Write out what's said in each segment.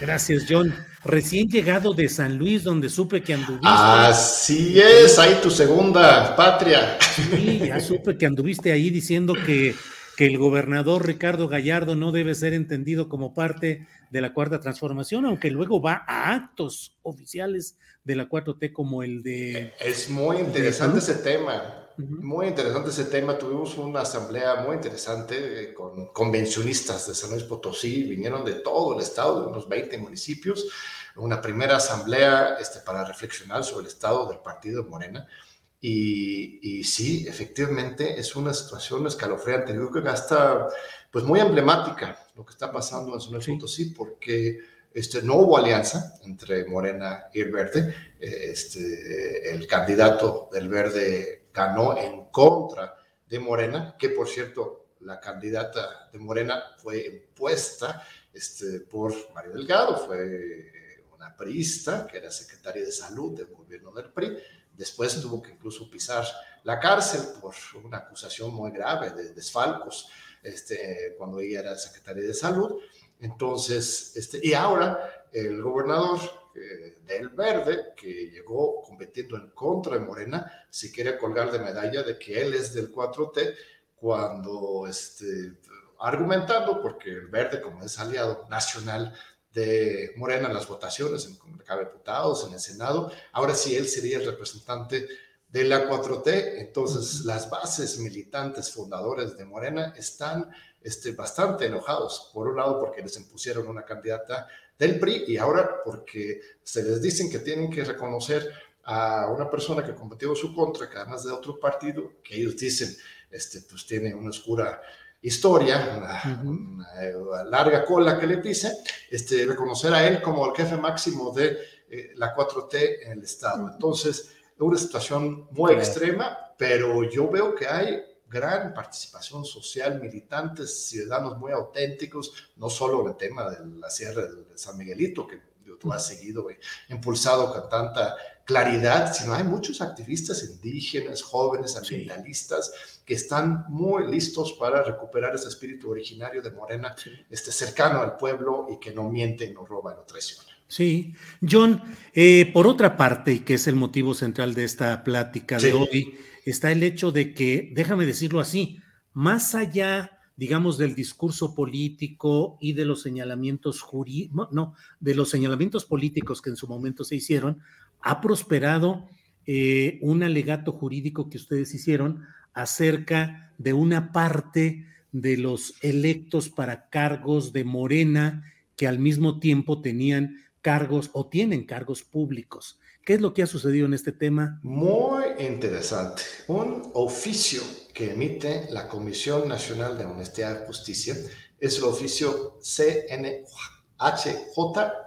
Gracias, John. Recién llegado de San Luis, donde supe que anduviste. Así es, ahí tu segunda patria. Sí, ya supe que anduviste ahí diciendo que, que el gobernador Ricardo Gallardo no debe ser entendido como parte de la cuarta transformación, aunque luego va a actos oficiales de la 4T como el de... Es muy interesante ese tema. Muy interesante ese tema. Tuvimos una asamblea muy interesante eh, con convencionistas de San Luis Potosí. Vinieron de todo el estado, de unos 20 municipios. Una primera asamblea este, para reflexionar sobre el estado del partido de Morena. Y, y, sí, efectivamente es una situación escalofriante. Yo creo que hasta pues muy emblemática lo que está pasando en San Luis Potosí, porque este, no hubo alianza entre Morena y el Verde. Este, el candidato del Verde ganó en contra de Morena, que por cierto, la candidata de Morena fue impuesta este, por Mario Delgado, fue una priista que era secretaria de salud del gobierno del PRI. Después tuvo que incluso pisar la cárcel por una acusación muy grave de desfalcos este, cuando ella era secretaria de salud. Entonces, este, y ahora el gobernador eh, del Verde, que llegó compitiendo en contra de Morena, si quiere colgar de medalla de que él es del 4T, cuando este, argumentando, porque el Verde, como es aliado nacional de Morena en las votaciones, en Cámara de Diputados, en el Senado, ahora sí él sería el representante de la 4T, entonces las bases militantes fundadores de Morena están este, bastante enojados, por un lado porque les impusieron una candidata del PRI y ahora porque se les dicen que tienen que reconocer a una persona que combatió su contra, que además de otro partido, que ellos dicen, este, pues tiene una oscura historia, una, larga cola que le dice, este, reconocer a él como el jefe máximo de eh, la 4T en el Estado. Entonces, es una situación muy extrema, pero yo veo que hay gran participación social, militantes, ciudadanos muy auténticos, no solo en el tema de la Sierra de San Miguelito, que tú has seguido, y impulsado con tanta claridad, sino hay muchos activistas indígenas, jóvenes, ambientalistas, que están muy listos para recuperar ese espíritu originario de Morena, este, cercano al pueblo y que no miente, no roba, no traiciona. Sí, John, eh, por otra parte, y que es el motivo central de esta plática de hoy, está el hecho de que, déjame decirlo así, más allá, digamos, del discurso político y de los señalamientos jurídicos, no, de los señalamientos políticos que en su momento se hicieron, ha prosperado eh, un alegato jurídico que ustedes hicieron acerca de una parte de los electos para cargos de Morena que al mismo tiempo tenían cargos o tienen cargos públicos. ¿Qué es lo que ha sucedido en este tema? Muy interesante. Un oficio que emite la Comisión Nacional de Honestidad y Justicia es el oficio CNHJ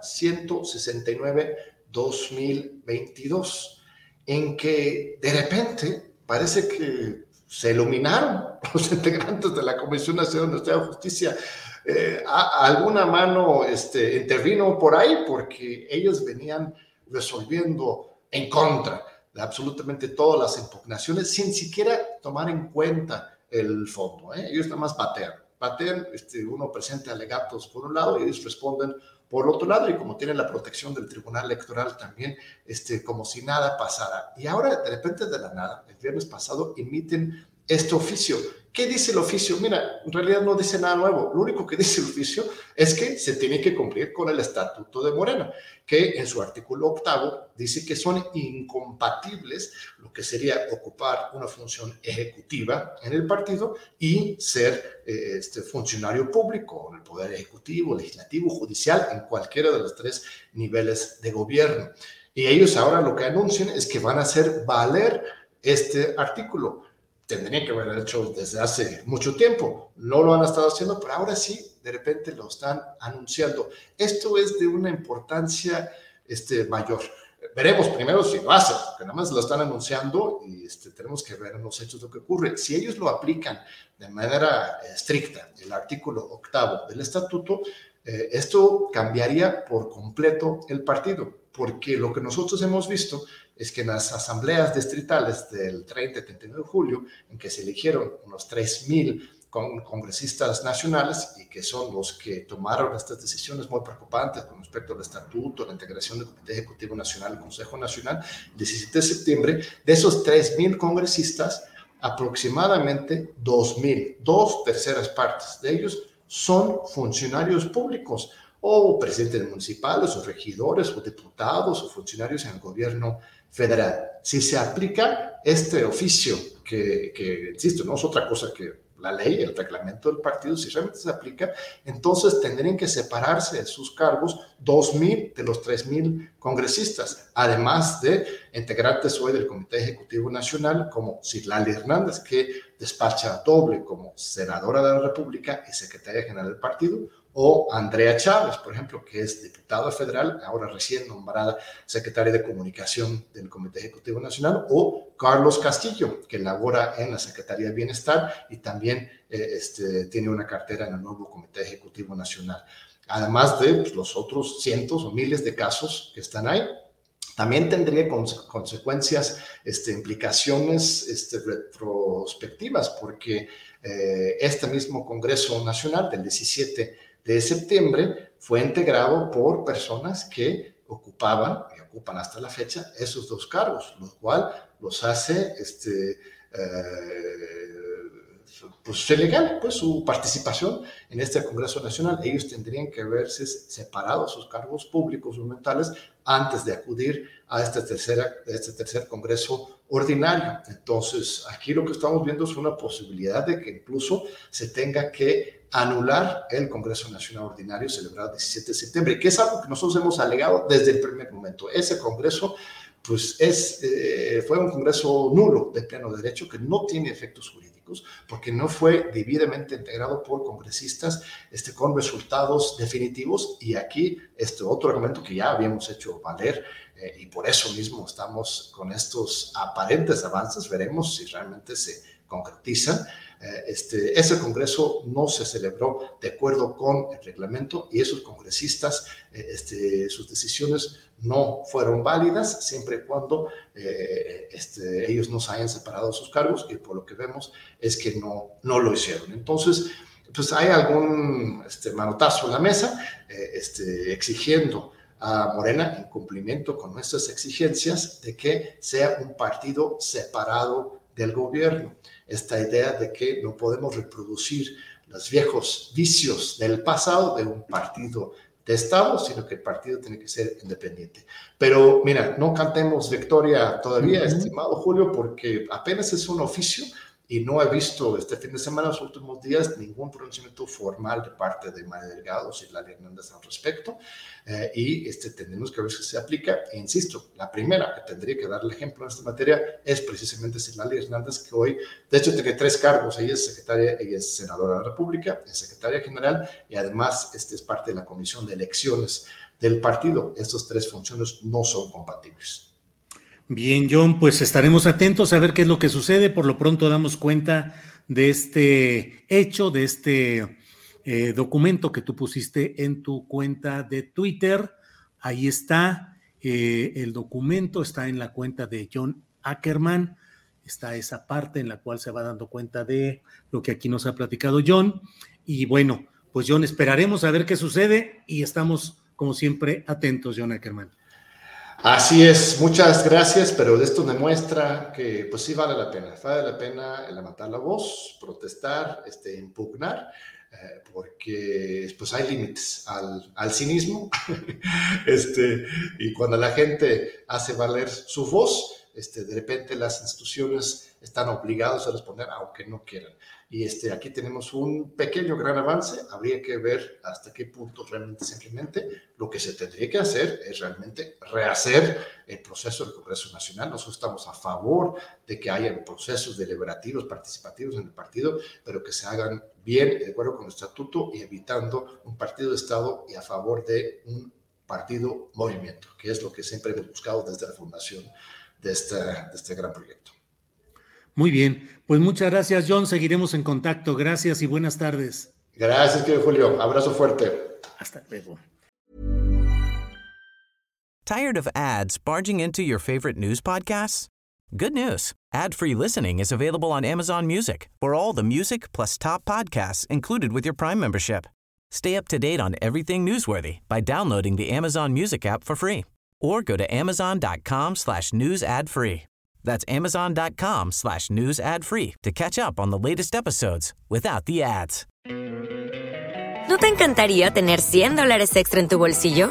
169 2022, en que de repente parece que se iluminaron los integrantes de la Comisión Nacional de Justicia, Justicia. Eh, a, alguna mano este, intervino por ahí porque ellos venían resolviendo en contra de absolutamente todas las impugnaciones sin siquiera tomar en cuenta el fondo. ¿eh? Ellos nada más batean. Batean, este, uno presenta alegatos por un lado y ellos responden por otro lado y como tienen la protección del Tribunal Electoral también, este, como si nada pasara. Y ahora, de repente, de la nada, el viernes pasado, emiten este oficio. ¿Qué dice el oficio? Mira, en realidad no dice nada nuevo. Lo único que dice el oficio es que se tiene que cumplir con el Estatuto de Morena, que en su artículo octavo dice que son incompatibles lo que sería ocupar una función ejecutiva en el partido y ser eh, este, funcionario público en el Poder Ejecutivo, Legislativo, Judicial, en cualquiera de los tres niveles de gobierno. Y ellos ahora lo que anuncian es que van a hacer valer este artículo tendrían que haber hecho desde hace mucho tiempo. No lo han estado haciendo, pero ahora sí, de repente lo están anunciando. Esto es de una importancia este, mayor. Veremos primero si lo hacen, porque nada más lo están anunciando y este, tenemos que ver en los hechos lo que ocurre. Si ellos lo aplican de manera estricta, el artículo octavo del estatuto, eh, esto cambiaría por completo el partido, porque lo que nosotros hemos visto es que en las asambleas distritales del 30 y 39 de julio, en que se eligieron unos 3.000 congresistas nacionales y que son los que tomaron estas decisiones muy preocupantes con respecto al estatuto, la integración del Comité Ejecutivo Nacional y Consejo Nacional, el 17 de septiembre, de esos 3.000 congresistas, aproximadamente 2.000, dos terceras partes de ellos son funcionarios públicos o presidentes municipales o regidores o diputados o funcionarios en el gobierno federal. Si se aplica este oficio, que, que, insisto, no es otra cosa que la ley, el reglamento del partido, si realmente se aplica, entonces tendrían que separarse de sus cargos 2.000 de los 3.000 congresistas, además de integrantes hoy del Comité Ejecutivo Nacional como Citlali Hernández, que despacha doble como senadora de la República y secretaria general del partido, o Andrea Chávez, por ejemplo, que es diputada federal, ahora recién nombrada secretaria de comunicación del Comité Ejecutivo Nacional, o Carlos Castillo, que labora en la Secretaría de Bienestar y también eh, este, tiene una cartera en el nuevo Comité Ejecutivo Nacional. Además de pues, los otros cientos o miles de casos que están ahí, también tendría consecuencias, este, implicaciones este, retrospectivas, porque eh, este mismo Congreso Nacional del 17 de septiembre fue integrado por personas que ocupaban y ocupan hasta la fecha esos dos cargos, lo cual los hace este, eh, pues ilegal pues su participación en este Congreso Nacional. Ellos tendrían que haberse separado sus cargos públicos o mentales antes de acudir a este, tercera, este tercer Congreso ordinario. Entonces, aquí lo que estamos viendo es una posibilidad de que incluso se tenga que anular el Congreso Nacional Ordinario celebrado el 17 de septiembre, que es algo que nosotros hemos alegado desde el primer momento. Ese Congreso pues es, eh, fue un Congreso nulo de pleno derecho que no tiene efectos jurídicos porque no fue debidamente integrado por congresistas este, con resultados definitivos y aquí este otro argumento que ya habíamos hecho valer eh, y por eso mismo estamos con estos aparentes avances, veremos si realmente se concretizan eh, este, ese Congreso no se celebró de acuerdo con el reglamento y esos congresistas, eh, este, sus decisiones no fueron válidas siempre y cuando eh, este, ellos no se hayan separado de sus cargos y por lo que vemos es que no, no lo hicieron. Entonces, pues hay algún este, manotazo en la mesa este, exigiendo a Morena en cumplimiento con nuestras exigencias de que sea un partido separado del gobierno esta idea de que no podemos reproducir los viejos vicios del pasado de un partido de Estado, sino que el partido tiene que ser independiente. Pero mira, no cantemos victoria todavía, estimado Julio, porque apenas es un oficio y no he visto este fin de semana, los últimos días, ningún pronunciamiento formal de parte de María Delgado y Lali Hernández al respecto. Eh, y este, tenemos que ver si se aplica. E insisto, la primera que tendría que dar el ejemplo en esta materia es precisamente Silali Hernández, que hoy, de hecho, tiene tres cargos. Ella es secretaria, ella es senadora de la República, es secretaria general y además este es parte de la Comisión de Elecciones del partido. Estas tres funciones no son compatibles. Bien, John, pues estaremos atentos a ver qué es lo que sucede. Por lo pronto damos cuenta de este hecho, de este eh, documento que tú pusiste en tu cuenta de Twitter. Ahí está eh, el documento, está en la cuenta de John Ackerman. Está esa parte en la cual se va dando cuenta de lo que aquí nos ha platicado John. Y bueno, pues John, esperaremos a ver qué sucede y estamos, como siempre, atentos, John Ackerman. Así es, muchas gracias, pero esto demuestra que pues sí vale la pena, vale la pena levantar la voz, protestar, este, impugnar, eh, porque pues hay límites al, al cinismo, este, y cuando la gente hace valer su voz, este, de repente las instituciones están obligadas a responder aunque no quieran. Y este, aquí tenemos un pequeño gran avance. Habría que ver hasta qué punto realmente simplemente lo que se tendría que hacer es realmente rehacer el proceso del Congreso Nacional. Nosotros estamos a favor de que haya procesos deliberativos, participativos en el partido, pero que se hagan bien, de acuerdo con el estatuto y evitando un partido de Estado y a favor de un partido movimiento, que es lo que siempre hemos buscado desde la fundación de, esta, de este gran proyecto. Muy bien, pues muchas gracias John, seguiremos en contacto. Gracias y buenas tardes. Gracias, querido Julio. Abrazo fuerte. Hasta luego. Tired of ads barging into your favorite news podcasts? Good news. Ad-free listening is available on Amazon Music. For all the music plus top podcasts included with your Prime membership. Stay up to date on everything newsworthy by downloading the Amazon Music app for free or go to amazon.com slash news ad free. That's amazon.com slash news ad free to catch up on the latest episodes without the ads. ¿No te encantaría tener 100 dólares extra en tu bolsillo?